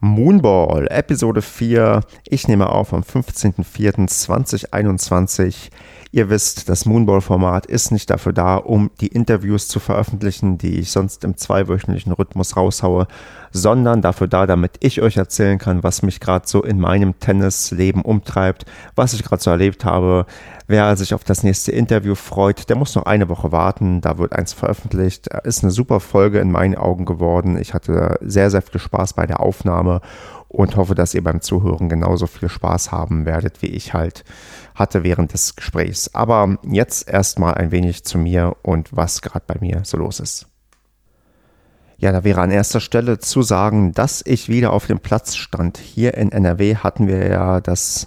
Moonball, Episode 4. Ich nehme auf am 15.04.2021. Ihr wisst, das Moonball-Format ist nicht dafür da, um die Interviews zu veröffentlichen, die ich sonst im zweiwöchentlichen Rhythmus raushaue, sondern dafür da, damit ich euch erzählen kann, was mich gerade so in meinem Tennisleben umtreibt, was ich gerade so erlebt habe. Wer sich auf das nächste Interview freut, der muss noch eine Woche warten. Da wird eins veröffentlicht. Ist eine super Folge in meinen Augen geworden. Ich hatte sehr, sehr viel Spaß bei der Aufnahme und hoffe, dass ihr beim Zuhören genauso viel Spaß haben werdet, wie ich halt hatte während des Gesprächs. Aber jetzt erstmal ein wenig zu mir und was gerade bei mir so los ist. Ja, da wäre an erster Stelle zu sagen, dass ich wieder auf dem Platz stand. Hier in NRW hatten wir ja das,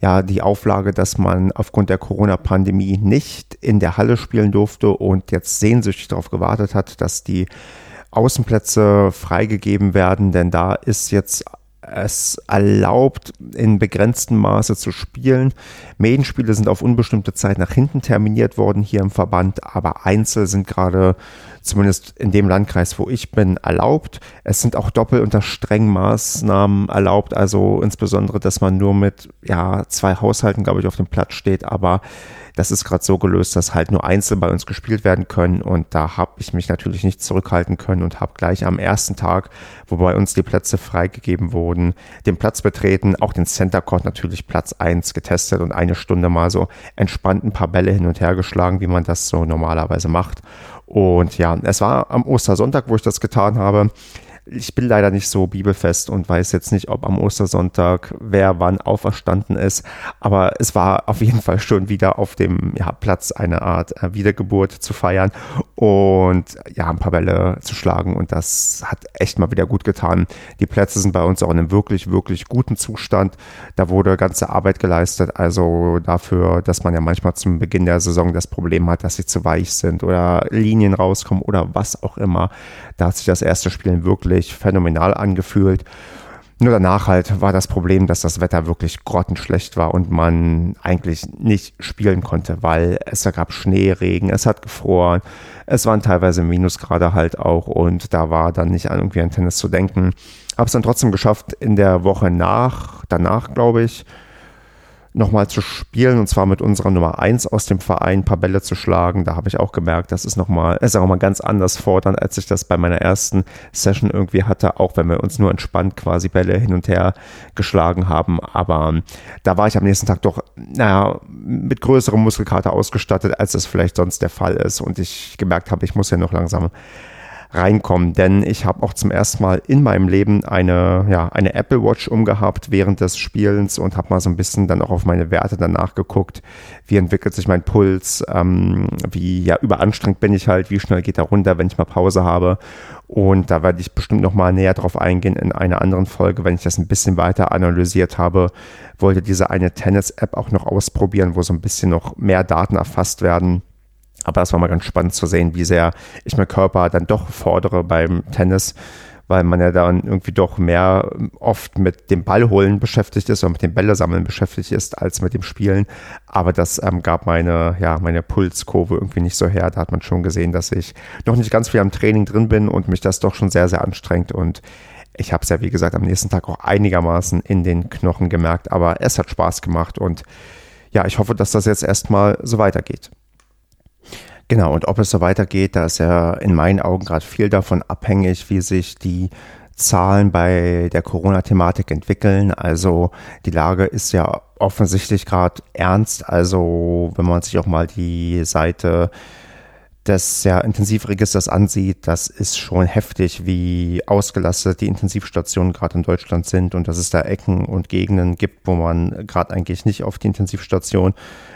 ja, die Auflage, dass man aufgrund der Corona-Pandemie nicht in der Halle spielen durfte und jetzt sehnsüchtig darauf gewartet hat, dass die Außenplätze freigegeben werden, denn da ist jetzt es erlaubt, in begrenztem Maße zu spielen. Medienspiele sind auf unbestimmte Zeit nach hinten terminiert worden hier im Verband, aber Einzel sind gerade zumindest in dem Landkreis, wo ich bin, erlaubt. Es sind auch doppelt unter strengen Maßnahmen erlaubt, also insbesondere, dass man nur mit ja, zwei Haushalten, glaube ich, auf dem Platz steht, aber das ist gerade so gelöst, dass halt nur einzeln bei uns gespielt werden können und da habe ich mich natürlich nicht zurückhalten können und habe gleich am ersten Tag, wo bei uns die Plätze freigegeben wurden, den Platz betreten, auch den Center Court natürlich Platz 1 getestet und eine Stunde mal so entspannt ein paar Bälle hin und her geschlagen, wie man das so normalerweise macht. Und ja, es war am Ostersonntag, wo ich das getan habe ich bin leider nicht so bibelfest und weiß jetzt nicht, ob am Ostersonntag wer wann auferstanden ist, aber es war auf jeden Fall schon wieder auf dem ja, Platz eine Art äh, Wiedergeburt zu feiern und ja, ein paar Bälle zu schlagen und das hat echt mal wieder gut getan. Die Plätze sind bei uns auch in einem wirklich, wirklich guten Zustand. Da wurde ganze Arbeit geleistet, also dafür, dass man ja manchmal zum Beginn der Saison das Problem hat, dass sie zu weich sind oder Linien rauskommen oder was auch immer. Da hat sich das erste Spielen wirklich phänomenal angefühlt. Nur danach halt war das Problem, dass das Wetter wirklich grottenschlecht war und man eigentlich nicht spielen konnte, weil es gab Schnee, Regen, es hat gefroren, es waren teilweise Minusgrade halt auch und da war dann nicht an irgendwie an Tennis zu denken. Habe es dann trotzdem geschafft in der Woche nach, danach glaube ich, nochmal zu spielen und zwar mit unserer Nummer 1 aus dem Verein ein paar Bälle zu schlagen. Da habe ich auch gemerkt, das ist nochmal, ist auch mal ganz anders fordernd, als ich das bei meiner ersten Session irgendwie hatte, auch wenn wir uns nur entspannt quasi Bälle hin und her geschlagen haben. Aber ähm, da war ich am nächsten Tag doch, naja, mit größerem Muskelkater ausgestattet, als das vielleicht sonst der Fall ist und ich gemerkt habe, ich muss ja noch langsam reinkommen. Denn ich habe auch zum ersten Mal in meinem Leben eine, ja, eine Apple Watch umgehabt während des Spielens und habe mal so ein bisschen dann auch auf meine Werte danach geguckt. Wie entwickelt sich mein Puls? Ähm, wie ja, überanstrengt bin ich halt? Wie schnell geht er runter, wenn ich mal Pause habe? Und da werde ich bestimmt noch mal näher drauf eingehen in einer anderen Folge, wenn ich das ein bisschen weiter analysiert habe. Wollte diese eine Tennis-App auch noch ausprobieren, wo so ein bisschen noch mehr Daten erfasst werden aber das war mal ganz spannend zu sehen, wie sehr ich meinen Körper dann doch fordere beim Tennis, weil man ja dann irgendwie doch mehr oft mit dem Ball holen beschäftigt ist oder mit dem Bälle sammeln beschäftigt ist als mit dem Spielen. Aber das ähm, gab meine, ja, meine Pulskurve irgendwie nicht so her. Da hat man schon gesehen, dass ich noch nicht ganz viel am Training drin bin und mich das doch schon sehr, sehr anstrengt. Und ich habe es ja, wie gesagt, am nächsten Tag auch einigermaßen in den Knochen gemerkt. Aber es hat Spaß gemacht und ja, ich hoffe, dass das jetzt erstmal so weitergeht. Genau, und ob es so weitergeht, da ist ja in meinen Augen gerade viel davon abhängig, wie sich die Zahlen bei der Corona-Thematik entwickeln. Also die Lage ist ja offensichtlich gerade ernst. Also wenn man sich auch mal die Seite des ja, Intensivregisters ansieht, das ist schon heftig, wie ausgelastet die Intensivstationen gerade in Deutschland sind und dass es da Ecken und Gegenden gibt, wo man gerade eigentlich nicht auf die Intensivstation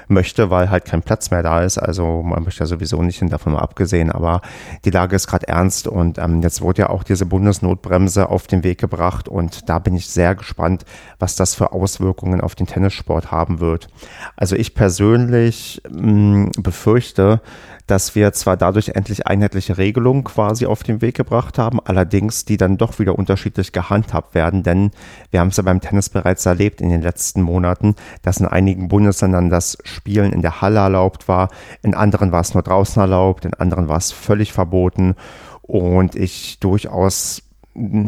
möchte, weil halt kein Platz mehr da ist. Also man möchte ja sowieso nicht hin, davon mal abgesehen, aber die Lage ist gerade ernst und ähm, jetzt wurde ja auch diese Bundesnotbremse auf den Weg gebracht und da bin ich sehr gespannt, was das für Auswirkungen auf den Tennissport haben wird. Also ich persönlich mh, mm, befürchte, dass wir zwar dadurch endlich einheitliche Regelungen quasi auf den Weg gebracht haben, allerdings die dann doch wieder unterschiedlich gehandhabt werden, denn wir haben es ja beim Tennis bereits erlebt in den letzten Monaten, dass in einigen Bundesländern das Spielen in der Halle erlaubt war, in anderen war es nur draußen erlaubt, in anderen war es völlig verboten und ich durchaus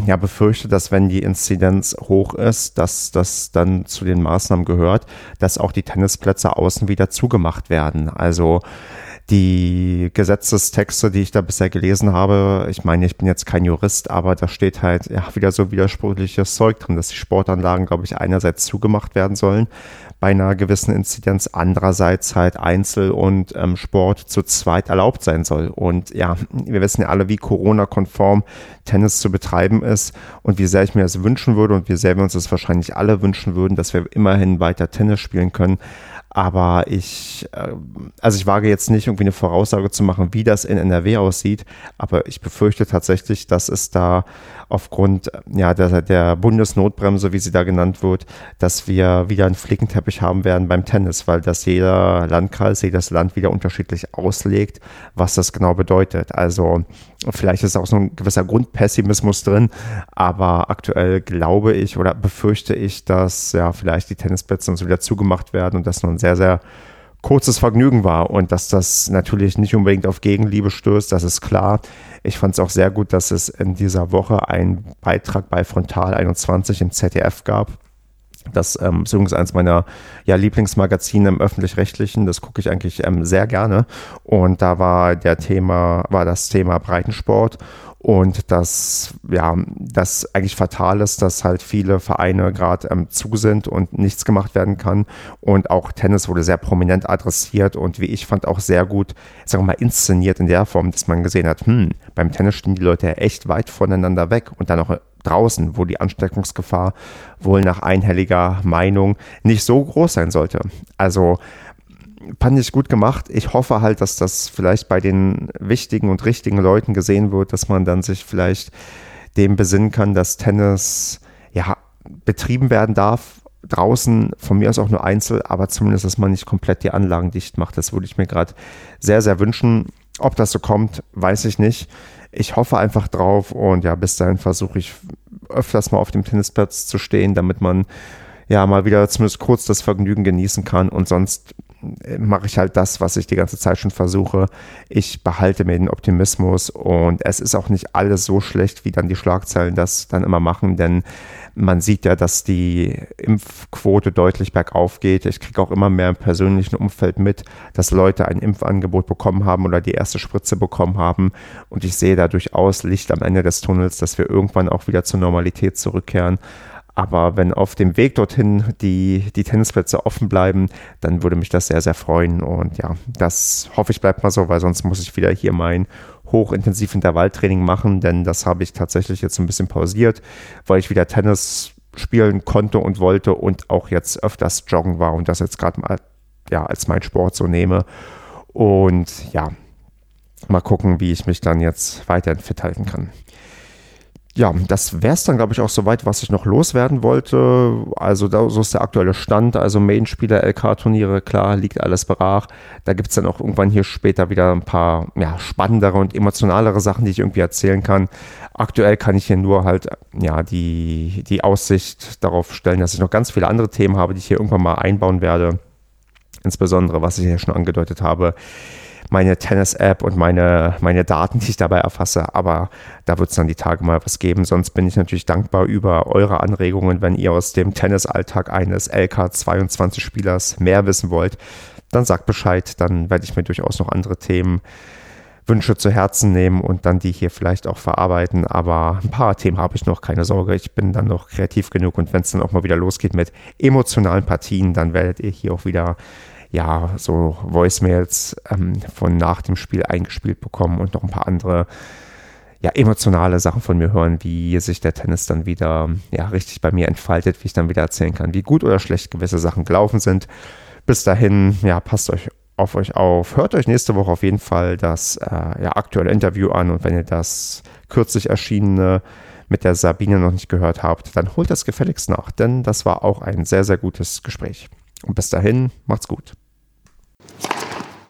ja, befürchte, dass wenn die Inzidenz hoch ist, dass das dann zu den Maßnahmen gehört, dass auch die Tennisplätze außen wieder zugemacht werden. Also die Gesetzestexte, die ich da bisher gelesen habe, ich meine, ich bin jetzt kein Jurist, aber da steht halt ja wieder so widersprüchliches Zeug drin, dass die Sportanlagen, glaube ich, einerseits zugemacht werden sollen bei einer gewissen Inzidenz, andererseits halt Einzel- und ähm, Sport zu zweit erlaubt sein soll. Und ja, wir wissen ja alle, wie Corona-konform Tennis zu betreiben ist und wie sehr ich mir das wünschen würde und wie sehr wir uns das wahrscheinlich alle wünschen würden, dass wir immerhin weiter Tennis spielen können. Aber ich, äh, also ich wage jetzt nicht irgendwie eine Voraussage zu machen, wie das in NRW aussieht, aber ich befürchte tatsächlich, dass es da aufgrund ja, der, der Bundesnotbremse, wie sie da genannt wird, dass wir wieder einen Flickenteppich haben werden beim Tennis, weil das jeder Landkreis, jedes Land wieder unterschiedlich auslegt, was das genau bedeutet. Also vielleicht ist auch so ein gewisser Grundpessimismus drin, aber aktuell glaube ich oder befürchte ich, dass ja vielleicht die Tennisplätze uns wieder zugemacht werden und das nur ein sehr, sehr kurzes Vergnügen war und dass das natürlich nicht unbedingt auf Gegenliebe stößt, das ist klar. Ich fand es auch sehr gut, dass es in dieser Woche einen Beitrag bei Frontal 21 im ZDF gab. Das ähm, ist übrigens eines meiner ja, Lieblingsmagazine im öffentlich-rechtlichen. Das gucke ich eigentlich ähm, sehr gerne. Und da war der Thema, war das Thema Breitensport und dass ja das eigentlich fatal ist, dass halt viele Vereine gerade ähm, zu sind und nichts gemacht werden kann und auch Tennis wurde sehr prominent adressiert und wie ich fand auch sehr gut, sagen wir mal inszeniert in der Form, dass man gesehen hat, hm, beim Tennis stehen die Leute ja echt weit voneinander weg und dann auch draußen, wo die Ansteckungsgefahr wohl nach einhelliger Meinung nicht so groß sein sollte. Also fand ich gut gemacht. Ich hoffe halt, dass das vielleicht bei den wichtigen und richtigen Leuten gesehen wird, dass man dann sich vielleicht dem besinnen kann, dass Tennis ja betrieben werden darf. Draußen von mir aus auch nur einzeln, aber zumindest, dass man nicht komplett die Anlagen dicht macht. Das würde ich mir gerade sehr, sehr wünschen. Ob das so kommt, weiß ich nicht. Ich hoffe einfach drauf und ja, bis dahin versuche ich öfters mal auf dem Tennisplatz zu stehen, damit man ja mal wieder zumindest kurz das Vergnügen genießen kann. Und sonst mache ich halt das, was ich die ganze Zeit schon versuche. Ich behalte mir den Optimismus und es ist auch nicht alles so schlecht, wie dann die Schlagzeilen das dann immer machen, denn man sieht ja, dass die Impfquote deutlich bergauf geht. Ich kriege auch immer mehr im persönlichen Umfeld mit, dass Leute ein Impfangebot bekommen haben oder die erste Spritze bekommen haben. Und ich sehe da durchaus Licht am Ende des Tunnels, dass wir irgendwann auch wieder zur Normalität zurückkehren. Aber wenn auf dem Weg dorthin die, die Tennisplätze offen bleiben, dann würde mich das sehr, sehr freuen. Und ja, das hoffe ich bleibt mal so, weil sonst muss ich wieder hier mein hochintensiv Intervalltraining machen, denn das habe ich tatsächlich jetzt ein bisschen pausiert, weil ich wieder Tennis spielen konnte und wollte und auch jetzt öfters joggen war und das jetzt gerade mal ja, als mein Sport so nehme. Und ja, mal gucken, wie ich mich dann jetzt weiterhin fit halten kann ja, das wäre es dann, glaube ich, auch soweit, was ich noch loswerden wollte. Also da, so ist der aktuelle Stand. Also Main-Spieler, LK-Turniere, klar, liegt alles brach. Da gibt es dann auch irgendwann hier später wieder ein paar ja, spannendere und emotionalere Sachen, die ich irgendwie erzählen kann. Aktuell kann ich hier nur halt ja, die, die Aussicht darauf stellen, dass ich noch ganz viele andere Themen habe, die ich hier irgendwann mal einbauen werde. Insbesondere, was ich ja schon angedeutet habe, meine Tennis-App und meine, meine Daten, die ich dabei erfasse. Aber da wird es dann die Tage mal was geben. Sonst bin ich natürlich dankbar über eure Anregungen, wenn ihr aus dem Tennisalltag eines LK22-Spielers mehr wissen wollt. Dann sagt Bescheid, dann werde ich mir durchaus noch andere Themen Wünsche zu Herzen nehmen und dann die hier vielleicht auch verarbeiten. Aber ein paar Themen habe ich noch, keine Sorge. Ich bin dann noch kreativ genug und wenn es dann auch mal wieder losgeht mit emotionalen Partien, dann werdet ihr hier auch wieder ja, so Voicemails ähm, von nach dem Spiel eingespielt bekommen und noch ein paar andere ja, emotionale Sachen von mir hören, wie sich der Tennis dann wieder ja, richtig bei mir entfaltet, wie ich dann wieder erzählen kann, wie gut oder schlecht gewisse Sachen gelaufen sind. Bis dahin, ja, passt euch auf euch auf. Hört euch nächste Woche auf jeden Fall das äh, ja, aktuelle Interview an und wenn ihr das kürzlich erschienene mit der Sabine noch nicht gehört habt, dann holt das gefälligst nach, denn das war auch ein sehr, sehr gutes Gespräch. Und bis dahin, macht's gut.